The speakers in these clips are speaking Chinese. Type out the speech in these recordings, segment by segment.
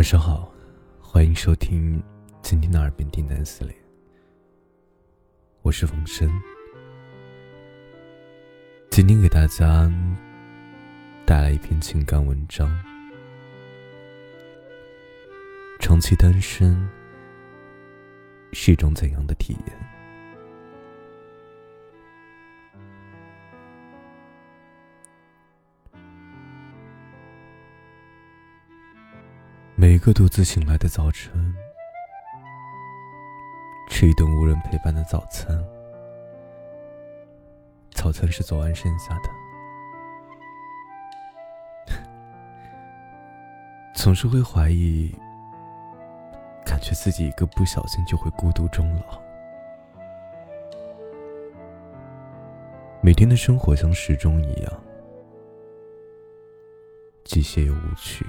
晚上好，欢迎收听今天的耳边订单系列。我是冯生，今天给大家带来一篇情感文章。长期单身是一种怎样的体验？每个独自醒来的早晨，吃一顿无人陪伴的早餐。早餐是昨晚剩下的，总是会怀疑，感觉自己一个不小心就会孤独终老。每天的生活像时钟一样，机械又无趣。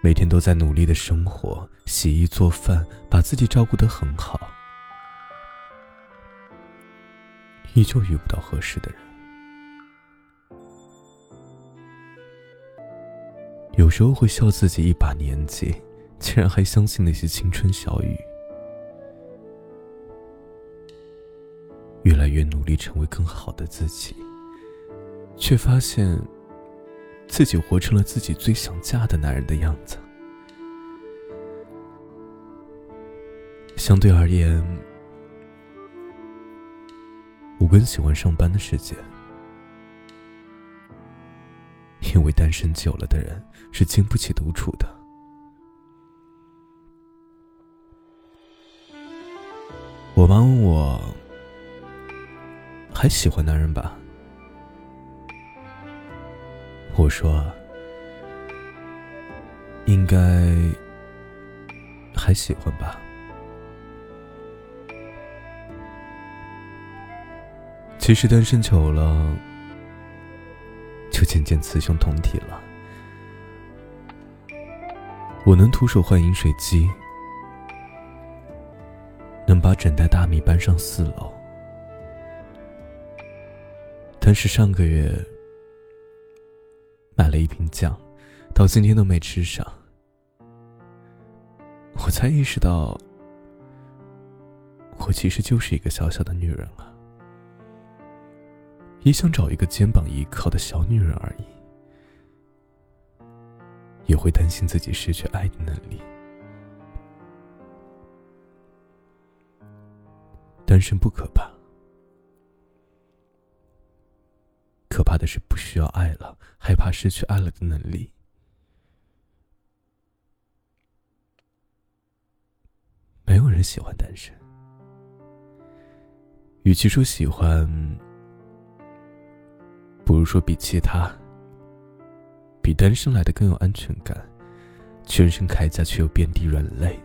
每天都在努力的生活，洗衣做饭，把自己照顾得很好，依旧遇不到合适的人。有时候会笑自己一把年纪，竟然还相信那些青春小语。越来越努力成为更好的自己，却发现。自己活成了自己最想嫁的男人的样子。相对而言，我更喜欢上班的世界，因为单身久了的人是经不起独处的。我妈问我，还喜欢男人吧？我说：“应该还喜欢吧。其实单身久了，就渐渐雌雄同体了。我能徒手换饮水机，能把整袋大米搬上四楼，但是上个月……”买了一瓶酱，到今天都没吃上。我才意识到，我其实就是一个小小的女人啊，也想找一个肩膀依靠的小女人而已。也会担心自己失去爱的能力。单身不可怕。怕的是不需要爱了，害怕失去爱了的能力。没有人喜欢单身，与其说喜欢，不如说比其他，比单身来的更有安全感，全身铠甲却又遍地软肋。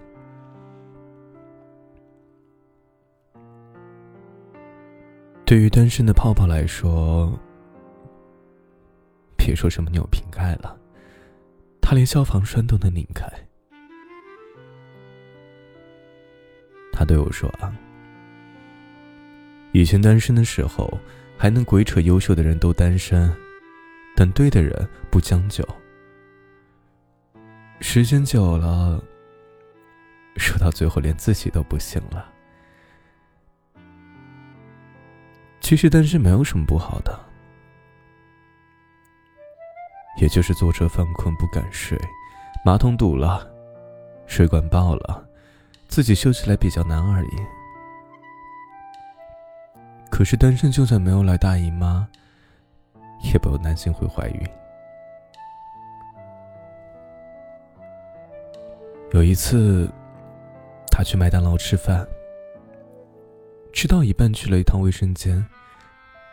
对于单身的泡泡来说。别说什么扭瓶盖了，他连消防栓都能拧开。他对我说：“啊，以前单身的时候，还能鬼扯优秀的人都单身，等对的人不将就。时间久了，说到最后连自己都不行了。其实单身没有什么不好的。”也就是坐车犯困不敢睡，马桶堵了，水管爆了，自己修起来比较难而已。可是单身就算没有来大姨妈，也不用担心会怀孕。有一次，他去麦当劳吃饭，吃到一半去了一趟卫生间，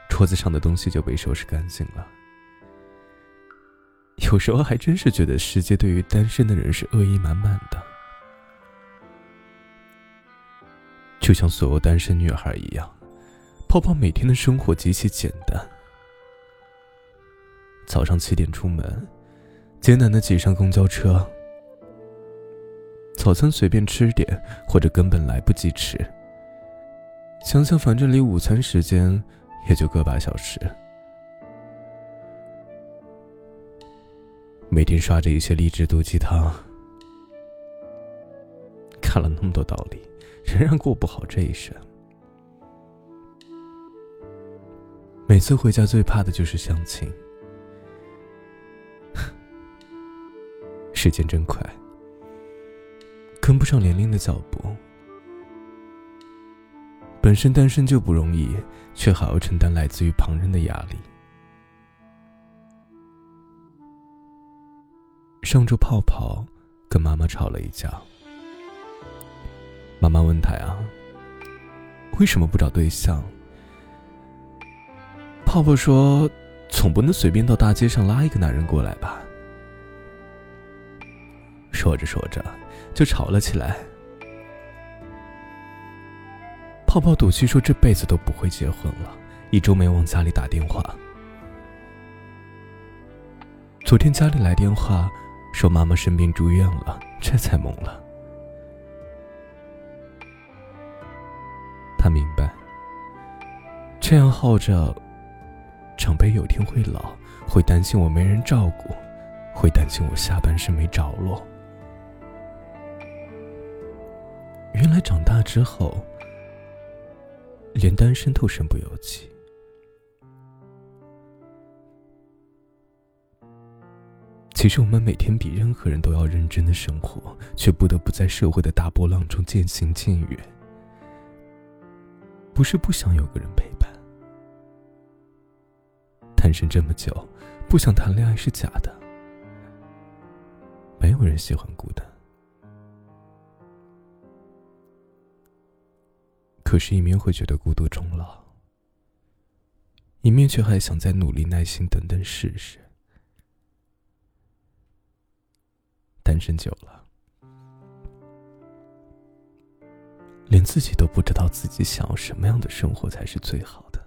桌子上的东西就被收拾干净了。有时候还真是觉得世界对于单身的人是恶意满满的，就像所有单身女孩一样，泡泡每天的生活极其简单：早上七点出门，艰难的挤上公交车，早餐随便吃点，或者根本来不及吃。想想反正离午餐时间也就个把小时。每天刷着一些励志毒鸡汤，看了那么多道理，仍然过不好这一生。每次回家最怕的就是相亲，时间真快，跟不上年龄的脚步。本身单身就不容易，却还要承担来自于旁人的压力。上周泡泡跟妈妈吵了一架，妈妈问他呀：“为什么不找对象？”泡泡说：“总不能随便到大街上拉一个男人过来吧。”说着说着就吵了起来。泡泡赌气说这辈子都不会结婚了，一周没往家里打电话。昨天家里来电话。说妈妈生病住院了，这才懵了。他明白，这样耗着，长辈有天会老，会担心我没人照顾，会担心我下半生没着落。原来长大之后，连单身都身不由己。其实我们每天比任何人都要认真的生活，却不得不在社会的大波浪中渐行渐远。不是不想有个人陪伴，单身这么久，不想谈恋爱是假的。没有人喜欢孤单，可是，一面会觉得孤独终老，一面却还想再努力、耐心等等试试。单身久了，连自己都不知道自己想要什么样的生活才是最好的。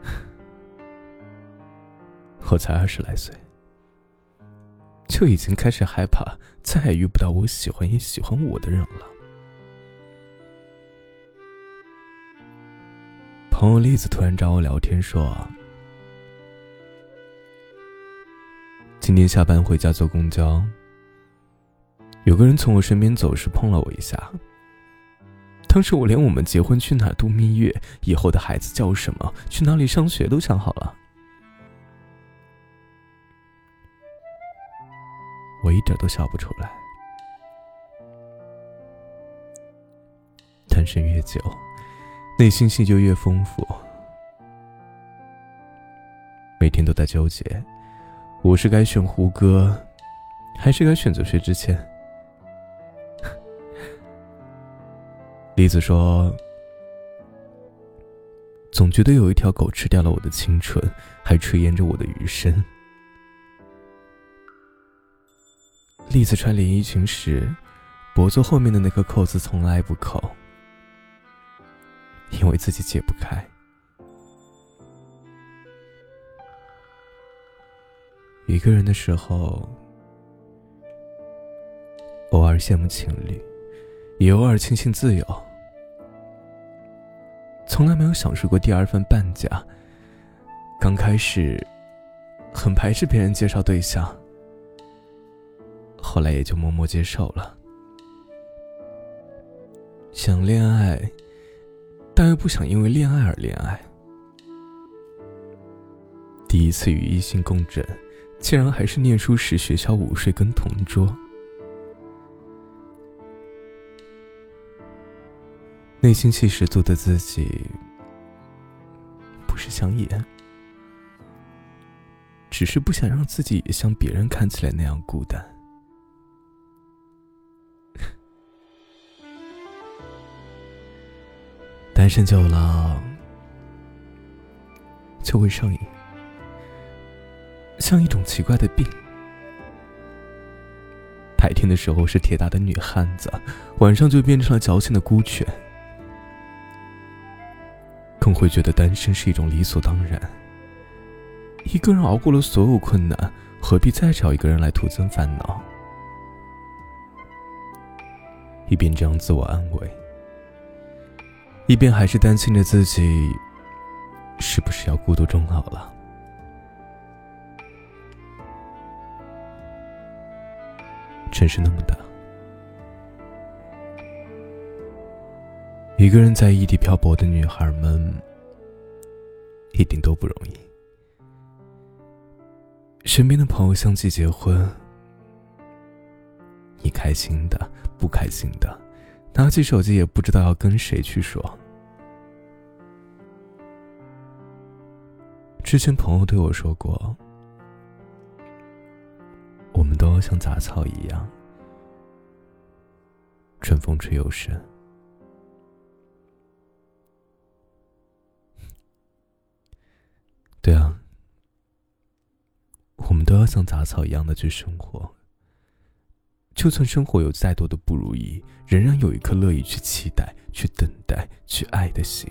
我才二十来岁，就已经开始害怕再也遇不到我喜欢也喜欢我的人了。朋友栗子突然找我聊天说。今天下班回家坐公交，有个人从我身边走时碰了我一下。当时我连我们结婚去哪度蜜月、以后的孩子叫什么、去哪里上学都想好了，我一点都笑不出来。单身越久，内心戏就越丰富，每天都在纠结。我是该选胡歌，还是该选择薛之谦？栗子说：“总觉得有一条狗吃掉了我的青春，还炊烟着我的余生。”栗子穿连衣裙时，脖子后面的那颗扣子从来不扣，因为自己解不开。一个人的时候，偶尔羡慕情侣，也偶尔庆幸自由。从来没有享受过第二份半价。刚开始，很排斥别人介绍对象，后来也就默默接受了。想恋爱，但又不想因为恋爱而恋爱。第一次与异性共枕。竟然还是念书时学校午睡跟同桌，内心戏十足的自己，不是想演，只是不想让自己也像别人看起来那样孤单。单身久了，就会上瘾。像一种奇怪的病。白天的时候是铁打的女汉子，晚上就变成了矫情的孤犬。更会觉得单身是一种理所当然。一个人熬过了所有困难，何必再找一个人来徒增烦恼？一边这样自我安慰，一边还是担心着自己是不是要孤独终老了。城市那么大，一个人在异地漂泊的女孩们，一定都不容易。身边的朋友相继结婚，你开心的，不开心的，拿起手机也不知道要跟谁去说。之前朋友对我说过。我们都要像杂草一样，春风吹又生。对啊，我们都要像杂草一样的去生活。就算生活有再多的不如意，仍然有一颗乐意去期待、去等待、去爱的心。